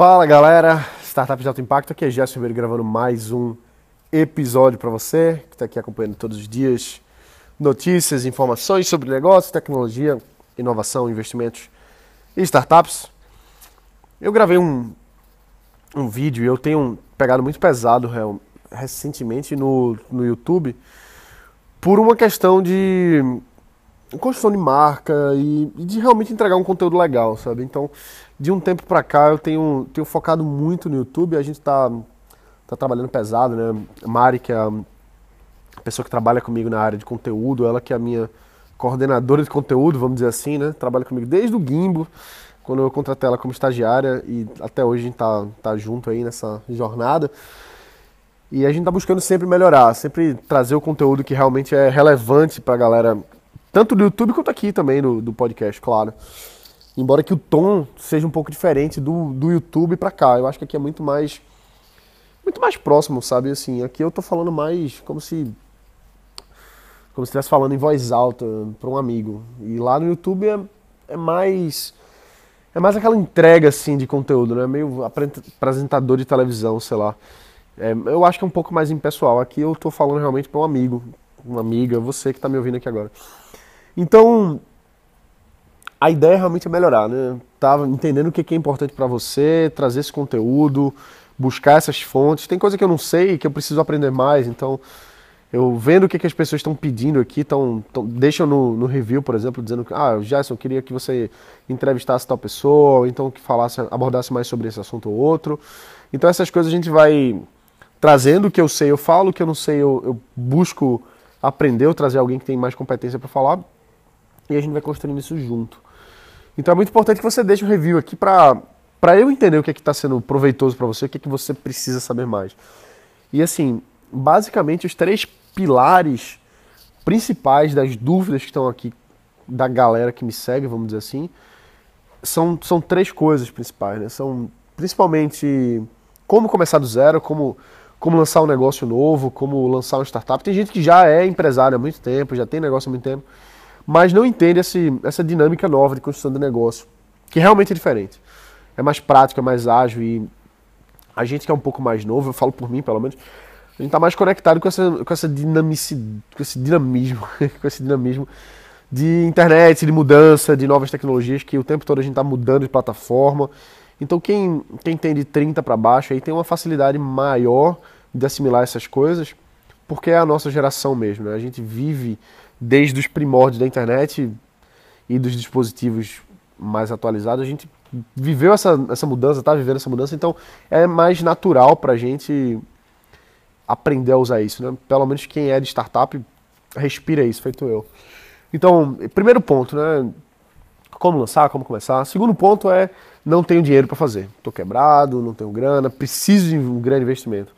Fala galera, Startup de Alto Impacto, aqui é Gerson Ribeiro gravando mais um episódio para você que está aqui acompanhando todos os dias notícias, informações sobre negócio, tecnologia, inovação, investimentos e startups. Eu gravei um, um vídeo e eu tenho pegado muito pesado recentemente no, no YouTube por uma questão de construção de marca e, e, de realmente entregar um conteúdo legal, sabe? Então, de um tempo pra cá eu tenho, tenho focado muito no YouTube, a gente tá, tá trabalhando pesado, né? Mari, que é a pessoa que trabalha comigo na área de conteúdo, ela que é a minha coordenadora de conteúdo, vamos dizer assim, né? Trabalha comigo desde o Gimbo, quando eu contratei ela como estagiária e até hoje a gente tá, tá junto aí nessa jornada. E a gente tá buscando sempre melhorar, sempre trazer o conteúdo que realmente é relevante pra galera tanto do YouTube quanto aqui também do, do podcast, claro. Embora que o tom seja um pouco diferente do, do YouTube para cá. Eu acho que aqui é muito mais muito mais próximo, sabe? Assim, aqui eu tô falando mais como se como se estivesse falando em voz alta para um amigo. E lá no YouTube é, é mais é mais aquela entrega assim de conteúdo, né? Meio apresentador de televisão, sei lá. É, eu acho que é um pouco mais impessoal. Aqui eu tô falando realmente para um amigo, uma amiga, você que está me ouvindo aqui agora. Então, a ideia realmente é melhorar, né? Tava entendendo o que é importante para você, trazer esse conteúdo, buscar essas fontes. Tem coisa que eu não sei que eu preciso aprender mais, então eu vendo o que, que as pessoas estão pedindo aqui, tão, tão, deixam no, no review, por exemplo, dizendo que, ah, Gerson, eu queria que você entrevistasse tal pessoa, ou então que falasse, abordasse mais sobre esse assunto ou outro. Então essas coisas a gente vai trazendo o que eu sei, eu falo, o que eu não sei, eu, eu busco aprender ou trazer alguém que tem mais competência para falar e a gente vai construindo isso junto. Então é muito importante que você deixe um review aqui para para eu entender o que é está sendo proveitoso para você, o que é que você precisa saber mais. E assim, basicamente os três pilares principais das dúvidas que estão aqui da galera que me segue, vamos dizer assim, são, são três coisas principais, né? São principalmente como começar do zero, como como lançar um negócio novo, como lançar uma startup. Tem gente que já é empresário há muito tempo, já tem negócio há muito tempo, mas não entende esse, essa dinâmica nova de construção de negócio, que realmente é diferente. É mais prático, é mais ágil e a gente que é um pouco mais novo, eu falo por mim pelo menos, a gente está mais conectado com essa, com essa dinamicidade, com esse dinamismo, com esse dinamismo de internet, de mudança, de novas tecnologias, que o tempo todo a gente está mudando de plataforma então quem, quem tem de 30 para baixo aí tem uma facilidade maior de assimilar essas coisas, porque é a nossa geração mesmo. Né? A gente vive desde os primórdios da internet e dos dispositivos mais atualizados, a gente viveu essa, essa mudança, está vivendo essa mudança, então é mais natural para a gente aprender a usar isso. Né? Pelo menos quem é de startup respira isso, feito eu. Então, primeiro ponto, né? Como lançar, como começar. Segundo ponto é não tenho dinheiro para fazer. Estou quebrado, não tenho grana, preciso de um grande investimento.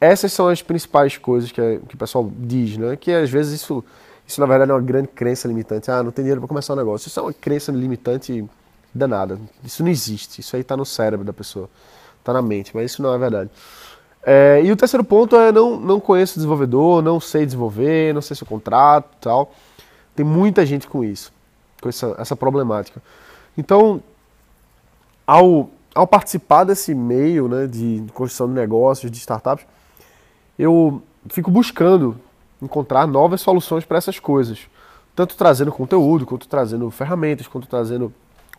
Essas são as principais coisas que, que o pessoal diz, né? Que às vezes isso, isso na verdade é uma grande crença limitante. Ah, não tem dinheiro para começar um negócio. Isso é uma crença limitante danada. Isso não existe. Isso aí está no cérebro da pessoa, está na mente, mas isso não é verdade. É, e o terceiro ponto é não, não conheço desenvolvedor, não sei desenvolver, não sei se eu contrato tal. Tem muita gente com isso, com essa, essa problemática. Então, ao, ao participar desse meio né, de construção de negócios, de startups, eu fico buscando encontrar novas soluções para essas coisas. Tanto trazendo conteúdo, quanto trazendo ferramentas, quanto trazendo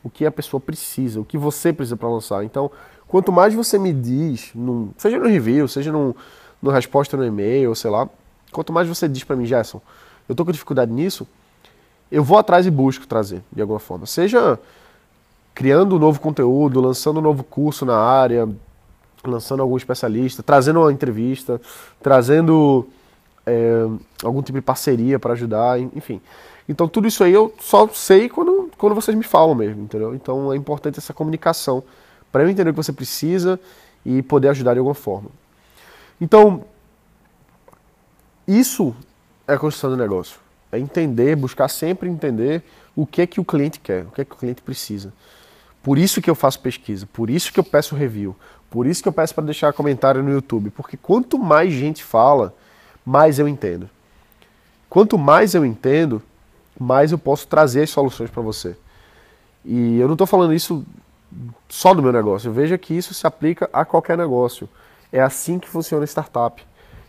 o que a pessoa precisa, o que você precisa para lançar. Então, quanto mais você me diz, num, seja no review, seja num, numa resposta no e-mail, sei lá, quanto mais você diz para mim, Gerson, eu tô com dificuldade nisso, eu vou atrás e busco trazer, de alguma forma. Seja criando um novo conteúdo, lançando um novo curso na área, lançando algum especialista, trazendo uma entrevista, trazendo é, algum tipo de parceria para ajudar, enfim. Então tudo isso aí eu só sei quando, quando vocês me falam mesmo, entendeu? Então é importante essa comunicação para eu entender o que você precisa e poder ajudar de alguma forma. Então, isso é a construção do negócio. É entender, buscar sempre entender o que é que o cliente quer, o que é que o cliente precisa. Por isso que eu faço pesquisa, por isso que eu peço review, por isso que eu peço para deixar comentário no YouTube, porque quanto mais gente fala, mais eu entendo. Quanto mais eu entendo, mais eu posso trazer as soluções para você. E eu não estou falando isso só do meu negócio. Veja que isso se aplica a qualquer negócio. É assim que funciona startup.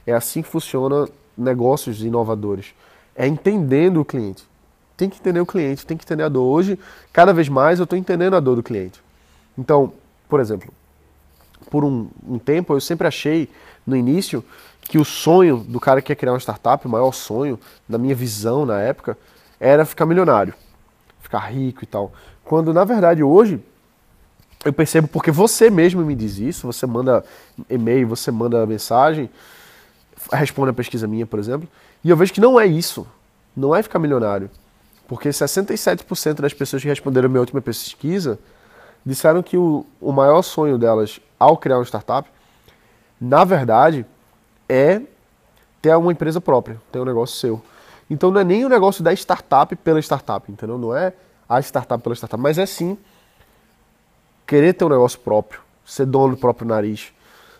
É assim que funciona negócios inovadores. É entendendo o cliente. Tem que entender o cliente, tem que entender a dor. Hoje, cada vez mais, eu estou entendendo a dor do cliente. Então, por exemplo, por um, um, tempo eu sempre achei, no início, que o sonho do cara que quer criar uma startup, o maior sonho, na minha visão na época, era ficar milionário, ficar rico e tal. Quando, na verdade, hoje, eu percebo porque você mesmo me diz isso, você manda e-mail, você manda mensagem, responde a pesquisa minha, por exemplo, e eu vejo que não é isso. Não é ficar milionário. Porque 67% das pessoas que responderam a minha última pesquisa disseram que o, o maior sonho delas ao criar uma startup, na verdade, é ter uma empresa própria, ter um negócio seu. Então não é nem o negócio da startup pela startup, entendeu? Não é a startup pela startup, mas é sim querer ter um negócio próprio, ser dono do próprio nariz,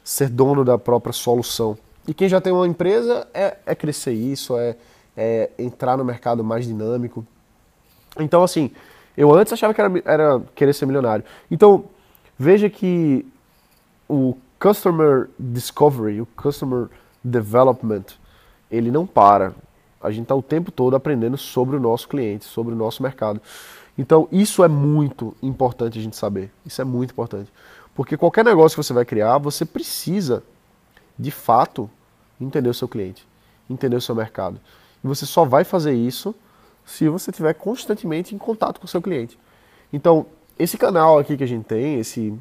ser dono da própria solução. E quem já tem uma empresa é, é crescer isso, é, é, entrar no mercado mais dinâmico. Então, assim, eu antes achava que era, era querer ser milionário. Então, veja que o Customer Discovery, o Customer Development, ele não para. A gente está o tempo todo aprendendo sobre o nosso cliente, sobre o nosso mercado. Então, isso é muito importante a gente saber. Isso é muito importante. Porque qualquer negócio que você vai criar, você precisa de fato, entender o seu cliente, entender o seu mercado. E você só vai fazer isso se você estiver constantemente em contato com o seu cliente. Então, esse canal aqui que a gente tem, esse,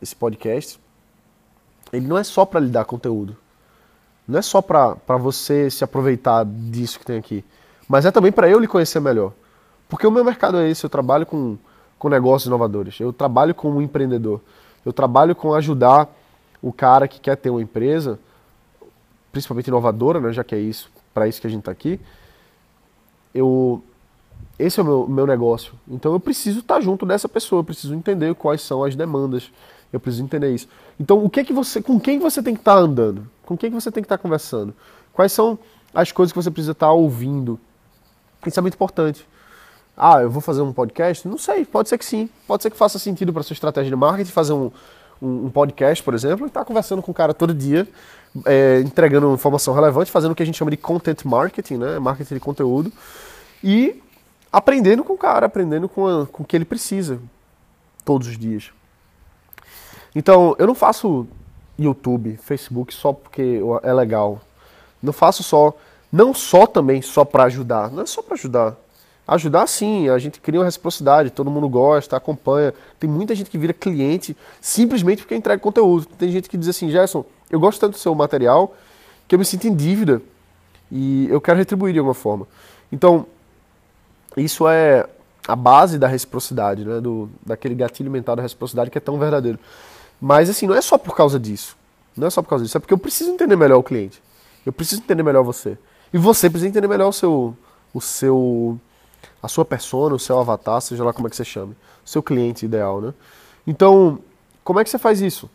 esse podcast, ele não é só para lhe dar conteúdo. Não é só para você se aproveitar disso que tem aqui. Mas é também para eu lhe conhecer melhor. Porque o meu mercado é esse, eu trabalho com, com negócios inovadores. Eu trabalho como um empreendedor. Eu trabalho com ajudar o cara que quer ter uma empresa, principalmente inovadora, né, já que é isso, para isso que a gente está aqui, eu esse é o meu, meu negócio. Então eu preciso estar tá junto dessa pessoa, eu preciso entender quais são as demandas, eu preciso entender isso. Então o que que você, com quem você tem que estar tá andando? Com quem que você tem que estar tá conversando? Quais são as coisas que você precisa estar ouvindo? Isso é muito importante. Ah, eu vou fazer um podcast? Não sei, pode ser que sim. Pode ser que faça sentido para sua estratégia de marketing fazer um, um, um podcast, por exemplo, e estar conversando com o cara todo dia, é, entregando informação relevante, fazendo o que a gente chama de content marketing, né? Marketing de conteúdo. E aprendendo com o cara, aprendendo com, a, com o que ele precisa todos os dias. Então, eu não faço YouTube, Facebook só porque é legal. Não faço só, não só também só para ajudar, não é só para ajudar. Ajudar sim, a gente cria uma reciprocidade, todo mundo gosta, acompanha. Tem muita gente que vira cliente simplesmente porque entrega conteúdo. Tem gente que diz assim, Gerson, eu gosto tanto do seu material que eu me sinto em dívida e eu quero retribuir de alguma forma. Então, isso é a base da reciprocidade, né? Do, daquele gatilho mental da reciprocidade que é tão verdadeiro. Mas assim, não é só por causa disso. Não é só por causa disso, é porque eu preciso entender melhor o cliente. Eu preciso entender melhor você. E você precisa entender melhor o seu, o seu a sua persona, o seu avatar, seja lá como é que você chame, o seu cliente ideal, né? Então, como é que você faz isso?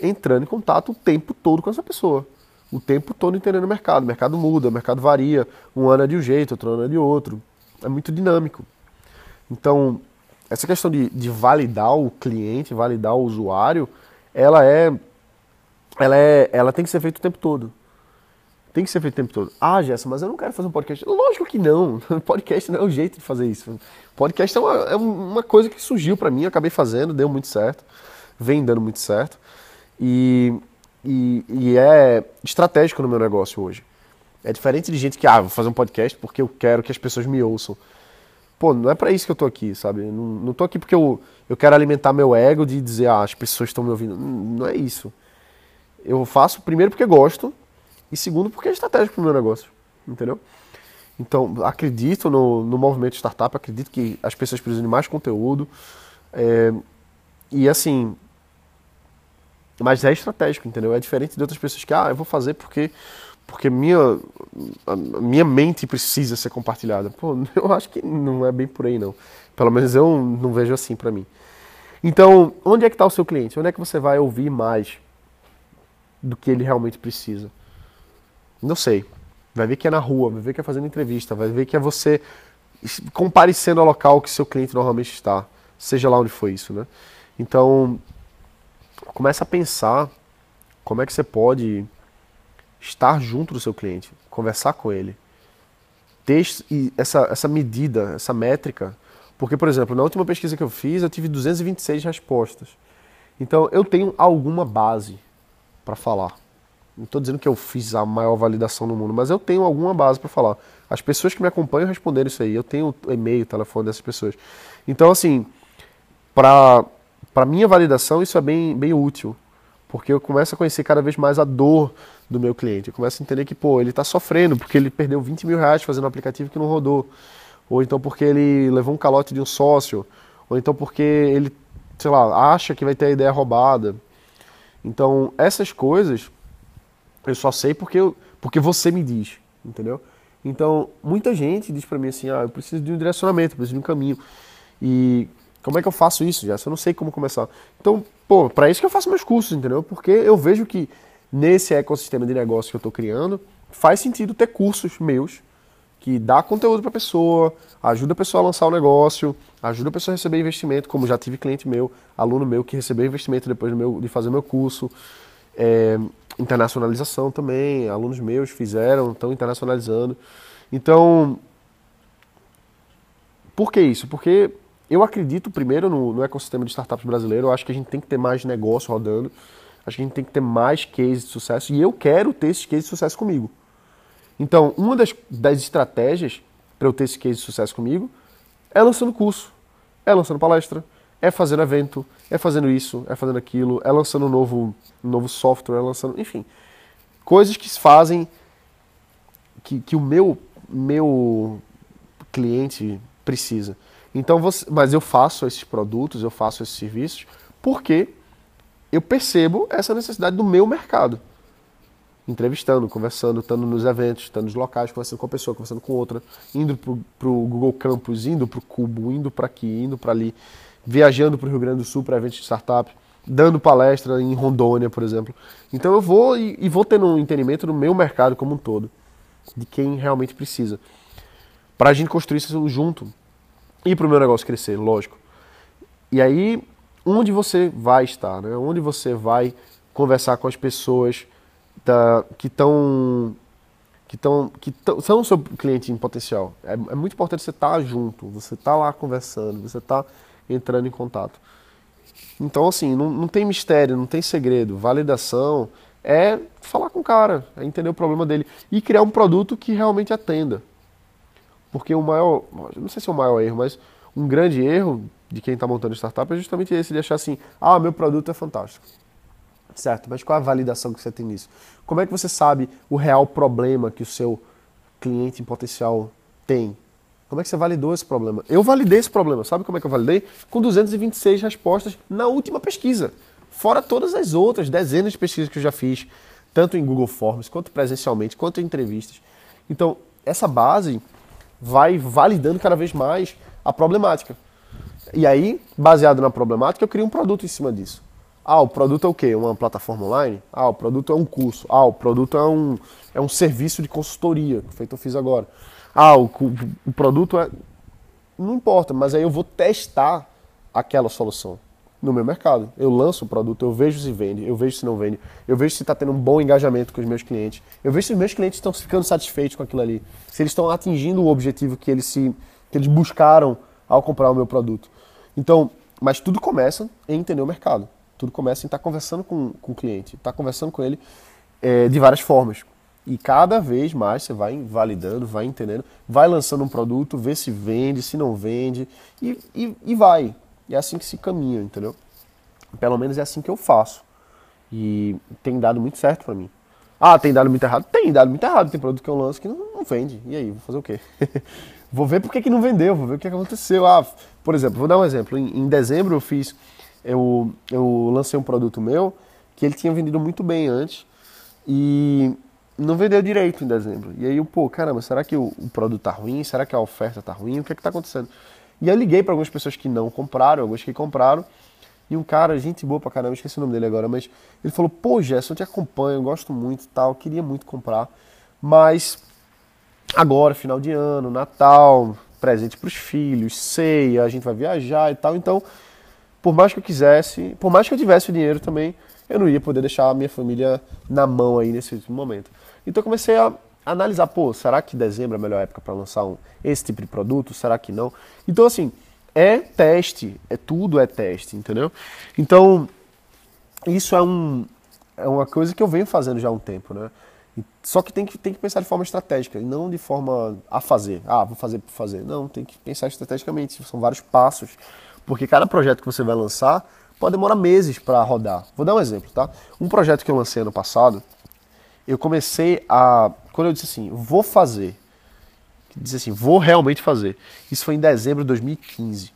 Entrando em contato o tempo todo com essa pessoa. O tempo todo entendendo o mercado. O mercado muda, o mercado varia. Um ano é de um jeito, outro ano é de outro. É muito dinâmico. Então, essa questão de, de validar o cliente, validar o usuário, ela é, ela é, ela tem que ser feita o tempo todo. Tem que ser feito o tempo todo. Ah, Gerson, mas eu não quero fazer um podcast. Lógico que não. Podcast não é o jeito de fazer isso. Podcast é uma, é uma coisa que surgiu para mim, acabei fazendo, deu muito certo. Vem dando muito certo. E, e, e, é estratégico no meu negócio hoje. É diferente de gente que, ah, vou fazer um podcast porque eu quero que as pessoas me ouçam. Pô, não é para isso que eu tô aqui, sabe? Não, não tô aqui porque eu, eu quero alimentar meu ego de dizer, ah, as pessoas estão me ouvindo. Não, não é isso. Eu faço primeiro porque gosto, e segundo, porque é estratégico para o meu negócio. Entendeu? Então, acredito no, no movimento startup, acredito que as pessoas precisam de mais conteúdo. É, e assim. Mas é estratégico, entendeu? É diferente de outras pessoas que, ah, eu vou fazer porque porque minha, minha mente precisa ser compartilhada. Pô, eu acho que não é bem por aí, não. Pelo menos eu não vejo assim para mim. Então, onde é que está o seu cliente? Onde é que você vai ouvir mais do que ele realmente precisa? Não sei. Vai ver que é na rua, vai ver que é fazendo entrevista, vai ver que é você comparecendo ao local que seu cliente normalmente está, seja lá onde for isso, né? Então, começa a pensar como é que você pode estar junto do seu cliente, conversar com ele, ter essa, essa medida, essa métrica. Porque, por exemplo, na última pesquisa que eu fiz, eu tive 226 respostas. Então, eu tenho alguma base para falar. Não estou dizendo que eu fiz a maior validação no mundo, mas eu tenho alguma base para falar. As pessoas que me acompanham responderam isso aí. Eu tenho e-mail, telefone dessas pessoas. Então, assim, para minha validação, isso é bem, bem útil. Porque eu começo a conhecer cada vez mais a dor do meu cliente. Eu começo a entender que, pô, ele está sofrendo porque ele perdeu 20 mil reais fazendo um aplicativo que não rodou. Ou então porque ele levou um calote de um sócio. Ou então porque ele, sei lá, acha que vai ter a ideia roubada. Então, essas coisas eu só sei porque, eu, porque você me diz, entendeu? Então, muita gente diz para mim assim, ah, eu preciso de um direcionamento, eu preciso de um caminho. E como é que eu faço isso, já? Eu não sei como começar. Então, pô, para isso que eu faço meus cursos, entendeu? Porque eu vejo que nesse ecossistema de negócio que eu estou criando, faz sentido ter cursos meus que dá conteúdo para pessoa, ajuda a pessoa a lançar o negócio, ajuda a pessoa a receber investimento, como já tive cliente meu, aluno meu que recebeu investimento depois meu, de fazer meu curso. É, internacionalização também, alunos meus fizeram, estão internacionalizando. Então, por que isso? Porque eu acredito primeiro no, no, ecossistema de startups brasileiro, eu acho que a gente tem que ter mais negócio rodando, acho que a gente tem que ter mais cases de sucesso e eu quero ter esses cases de sucesso comigo. Então, uma das, das estratégias para eu ter esse case de sucesso comigo é lançando curso, é lançando palestra, é fazendo evento, é fazendo isso, é fazendo aquilo, é lançando um novo, um novo software, é lançando. Enfim. Coisas que fazem que, que o meu, meu cliente precisa. Então, você, mas eu faço esses produtos, eu faço esses serviços, porque eu percebo essa necessidade do meu mercado. Entrevistando, conversando, estando nos eventos, estando nos locais, conversando com uma pessoa, conversando com outra, indo para o Google Campus, indo para o Cubo, indo para aqui, indo para ali viajando para o Rio Grande do Sul para eventos de startup, dando palestra em Rondônia, por exemplo. Então eu vou e, e vou tendo um entendimento do meu mercado como um todo, de quem realmente precisa. Para a gente construir isso junto e para o meu negócio crescer, lógico. E aí, onde você vai estar, né? onde você vai conversar com as pessoas da, que estão que, tão, que tão, são seu cliente em potencial. É, é muito importante você estar tá junto, você estar tá lá conversando, você estar tá entrando em contato. Então, assim, não, não tem mistério, não tem segredo. Validação é falar com o cara, é entender o problema dele e criar um produto que realmente atenda. Porque o maior, não sei se é o maior erro, mas um grande erro de quem está montando startup é justamente esse, de achar assim, ah, meu produto é fantástico. Certo, mas qual a validação que você tem nisso? Como é que você sabe o real problema que o seu cliente em potencial tem? Como é que você validou esse problema? Eu validei esse problema. Sabe como é que eu validei? Com 226 respostas na última pesquisa. Fora todas as outras dezenas de pesquisas que eu já fiz, tanto em Google Forms, quanto presencialmente, quanto em entrevistas. Então, essa base vai validando cada vez mais a problemática. E aí, baseado na problemática, eu crio um produto em cima disso. Ah, o produto é o quê? Uma plataforma online? Ah, o produto é um curso. Ah, o produto é um, é um serviço de consultoria, feito eu fiz agora. Ah, o, o produto é. Não importa, mas aí eu vou testar aquela solução no meu mercado. Eu lanço o produto, eu vejo se vende, eu vejo se não vende, eu vejo se está tendo um bom engajamento com os meus clientes, eu vejo se os meus clientes estão ficando satisfeitos com aquilo ali, se eles estão atingindo o objetivo que eles, se, que eles buscaram ao comprar o meu produto. Então, mas tudo começa em entender o mercado. Tudo começa em estar tá conversando com, com o cliente, estar tá conversando com ele é, de várias formas. E cada vez mais você vai validando, vai entendendo, vai lançando um produto, vê se vende, se não vende, e, e, e vai. E é assim que se caminha, entendeu? Pelo menos é assim que eu faço. E tem dado muito certo para mim. Ah, tem dado muito errado? Tem dado muito errado. Tem produto que eu lanço que não, não vende. E aí, vou fazer o quê? vou ver por que, que não vendeu, vou ver o que aconteceu. Ah, por exemplo, vou dar um exemplo. Em, em dezembro eu fiz, eu, eu lancei um produto meu que ele tinha vendido muito bem antes. E não vendeu direito em dezembro. E aí eu, pô, caramba, será que o, o produto tá ruim? Será que a oferta tá ruim? O que é que tá acontecendo? E eu liguei para algumas pessoas que não compraram, algumas que compraram. E um cara, gente boa pra caramba, esqueci o nome dele agora, mas ele falou: pô, Gerson, eu te acompanho, eu gosto muito tal, queria muito comprar, mas agora, final de ano, Natal, presente para os filhos, ceia, a gente vai viajar e tal, então por mais que eu quisesse, por mais que eu tivesse o dinheiro também, eu não ia poder deixar a minha família na mão aí nesse momento. Então eu comecei a analisar, pô, será que dezembro é a melhor época para lançar um, esse tipo de produto? Será que não? Então assim, é teste, é tudo é teste, entendeu? Então, isso é um é uma coisa que eu venho fazendo já há um tempo, né? Só que tem que, tem que pensar de forma estratégica e não de forma a fazer. Ah, vou fazer por fazer. Não, tem que pensar estrategicamente. São vários passos. Porque cada projeto que você vai lançar pode demorar meses para rodar. Vou dar um exemplo, tá? Um projeto que eu lancei ano passado, eu comecei a. Quando eu disse assim, vou fazer. Disse assim, vou realmente fazer. Isso foi em dezembro de 2015.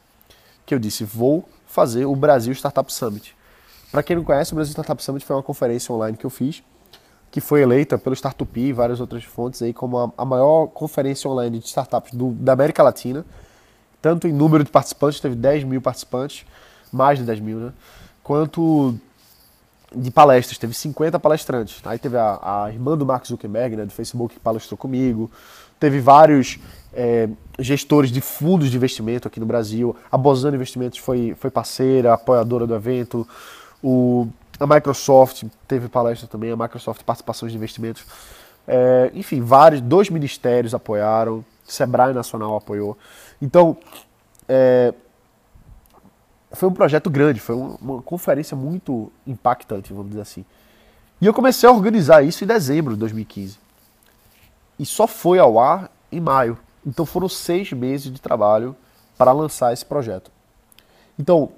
Que eu disse, vou fazer o Brasil Startup Summit. Para quem não conhece, o Brasil Startup Summit foi uma conferência online que eu fiz que foi eleita pelo Startup e várias outras fontes aí como a, a maior conferência online de startups do, da América Latina, tanto em número de participantes, teve 10 mil participantes, mais de 10 mil, né? Quanto de palestras, teve 50 palestrantes. Aí teve a, a irmã do Mark Zuckerberg, né, do Facebook, que palestrou comigo. Teve vários é, gestores de fundos de investimento aqui no Brasil. A Bozano Investimentos foi, foi parceira, apoiadora do evento. O a Microsoft teve palestra também, a Microsoft Participações de Investimentos. É, enfim, vários, dois ministérios apoiaram, Sebrae Nacional apoiou. Então, é, foi um projeto grande, foi uma, conferência muito impactante, vamos dizer assim. E eu comecei a organizar isso em dezembro de 2015. E só foi ao ar em maio. Então foram seis meses de trabalho para lançar esse projeto. Então,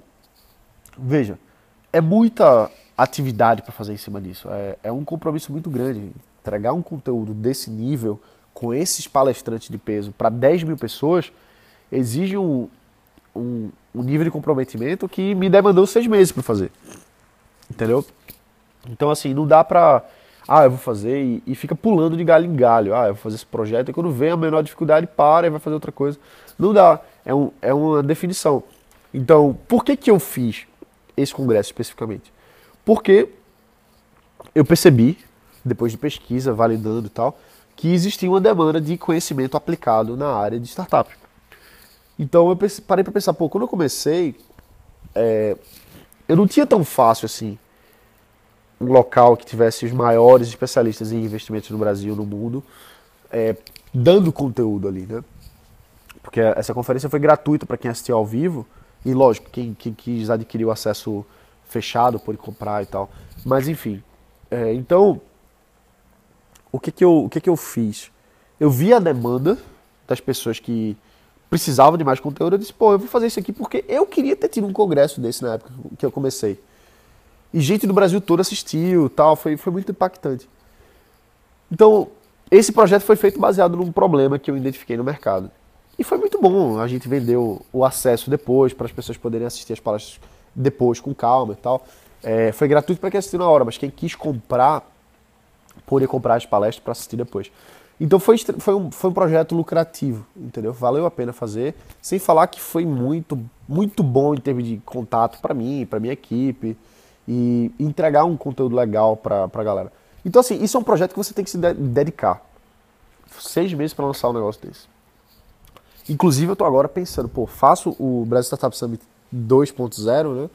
veja, é muita atividade para fazer em cima disso. É, é um compromisso muito grande. Entregar um conteúdo desse nível, com esses palestrantes de peso, para 10 mil pessoas, exige um, um, um, nível de comprometimento que me demandou seis meses para fazer. Entendeu? Então, assim, não dá para. Ah, eu vou fazer e, e, fica pulando de galho em galho. Ah, eu vou fazer esse projeto e quando vem a menor dificuldade, para e vai fazer outra coisa. Não dá. É, um, é uma definição. Então, por que, que eu fiz esse congresso especificamente? Porque eu percebi, depois de pesquisa, validando e tal, que existia uma demanda de conhecimento aplicado na área de startup. Então eu parei para pensar, pô, quando eu comecei, é, eu não tinha tão fácil assim um local que tivesse os maiores especialistas em investimentos no Brasil, no mundo, é, dando conteúdo ali, né? Porque essa conferência foi gratuita para quem assistiu ao vivo e, lógico, quem, quem quis adquirir o acesso fechado, pode comprar e tal. Mas enfim. É, então, o que que, eu, o que que eu fiz? Eu vi a demanda das pessoas que precisavam de mais conteúdo. Eu disse, pô, eu vou fazer isso aqui porque eu queria ter tido um congresso desse na época que eu comecei. E gente do Brasil todo assistiu tal, foi, foi muito impactante. Então, esse projeto foi feito baseado num problema que eu identifiquei no mercado. E foi muito bom. A gente vendeu o acesso depois para as pessoas poderem assistir as palestras depois, com calma e tal. É, foi gratuito para quem assistiu na hora, mas quem quis comprar, poderia comprar as palestras para assistir depois. Então foi, foi, um, foi um projeto lucrativo, entendeu? Valeu a pena fazer, sem falar que foi muito, muito bom em termos de contato para mim, para minha equipe, e entregar um conteúdo legal para a galera. Então, assim, isso é um projeto que você tem que se dedicar. Seis meses para lançar um negócio desse. Inclusive, eu estou agora pensando, pô, faço o Brasil Startup Summit 2.0, né?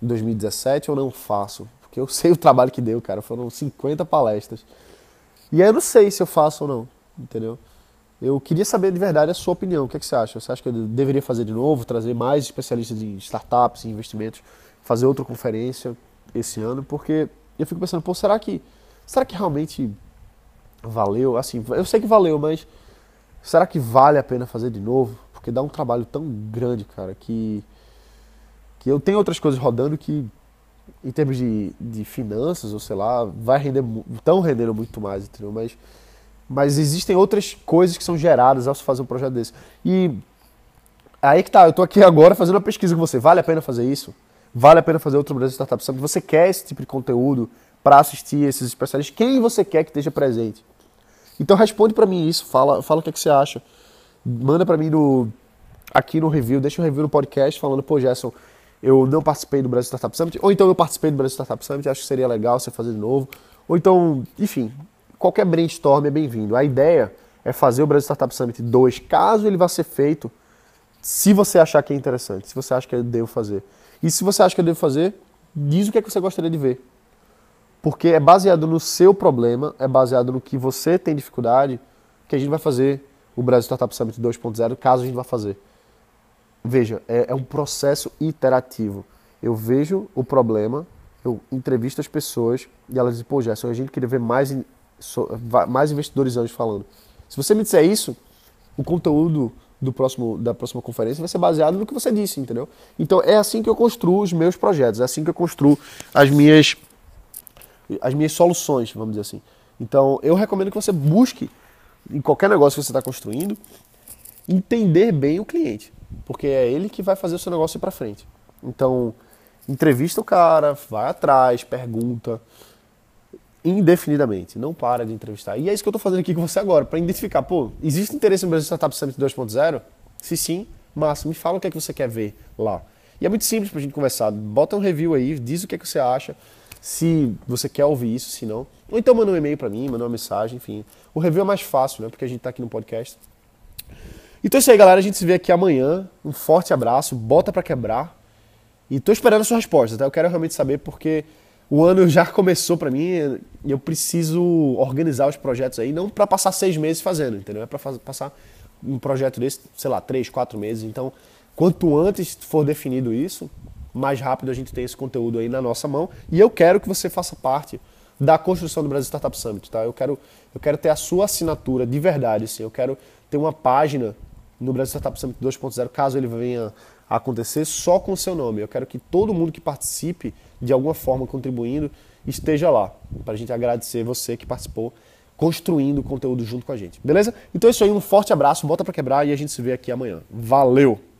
Em 2017 eu não faço, porque eu sei o trabalho que deu, cara. Foram 50 palestras. E aí eu não sei se eu faço ou não, entendeu? Eu queria saber de verdade a sua opinião. O que, é que você acha? Você acha que eu deveria fazer de novo, trazer mais especialistas em startups, em investimentos, fazer outra conferência esse ano? Porque eu fico pensando, pô, será que será que realmente valeu? Assim, eu sei que valeu, mas será que vale a pena fazer de novo? Porque dá um trabalho tão grande, cara, que que eu tenho outras coisas rodando que, em termos de, de finanças, ou sei lá, vai render, estão rendendo muito mais, entendeu? Mas, mas existem outras coisas que são geradas ao se fazer um projeto desse. E aí que tá, eu estou aqui agora fazendo uma pesquisa com você. Vale a pena fazer isso? Vale a pena fazer outro Brasil Startup Summit? Você quer esse tipo de conteúdo para assistir esses especialistas? Quem você quer que esteja presente? Então responde para mim isso, fala, fala o que, é que você acha. Manda para mim no, aqui no review, deixa um review no podcast falando, pô, Gerson, eu não participei do Brasil Startup Summit, ou então eu participei do Brasil Startup Summit, acho que seria legal você fazer de novo. Ou então, enfim, qualquer brainstorm é bem-vindo. A ideia é fazer o Brasil Startup Summit 2, caso ele vá ser feito, se você achar que é interessante, se você acha que eu devo fazer. E se você acha que eu devo fazer, diz o que, é que você gostaria de ver. Porque é baseado no seu problema, é baseado no que você tem dificuldade, que a gente vai fazer o Brasil Startup Summit 2.0, caso a gente vá fazer. Veja, é, é um processo iterativo. Eu vejo o problema, eu entrevisto as pessoas e elas dizem, pô, Gerson, a gente queria ver mais, mais investidores anjos falando. Se você me disser isso, o conteúdo do próximo, da próxima conferência vai ser baseado no que você disse, entendeu? Então é assim que eu construo os meus projetos, é assim que eu construo as minhas as minhas soluções, vamos dizer assim. Então, eu recomendo que você busque, em qualquer negócio que você está construindo, entender bem o cliente, porque é ele que vai fazer o seu negócio ir para frente. Então, entrevista o cara, vai atrás, pergunta indefinidamente, não para de entrevistar. E é isso que eu estou fazendo aqui com você agora, para identificar, pô, existe interesse no Brasil Startup Summit 2.0? Se sim, massa, me fala o que é que você quer ver lá. E é muito simples para a gente conversar. Bota um review aí, diz o que é que você acha se você quer ouvir isso, se não. Ou então manda um e-mail para mim, manda uma mensagem, enfim. O review é mais fácil, né? Porque a gente está aqui no podcast. Então é isso aí, galera. A gente se vê aqui amanhã. Um forte abraço, bota para quebrar. E tô esperando a sua resposta, tá? Eu quero realmente saber porque o ano já começou para mim e eu preciso organizar os projetos aí, não para passar seis meses fazendo, entendeu? É para passar um projeto desse, sei lá, três, quatro meses. Então, quanto antes for definido isso, mais rápido a gente tem esse conteúdo aí na nossa mão. E eu quero que você faça parte da construção do Brasil Startup Summit, tá? Eu quero, eu quero ter a sua assinatura de verdade, assim. Eu quero ter uma página no Brasil Startup Summit 2.0, caso ele venha a acontecer, só com o seu nome. Eu quero que todo mundo que participe, de alguma forma contribuindo, esteja lá, para a gente agradecer você que participou, construindo conteúdo junto com a gente. Beleza? Então é isso aí, um forte abraço, bota para quebrar e a gente se vê aqui amanhã. Valeu!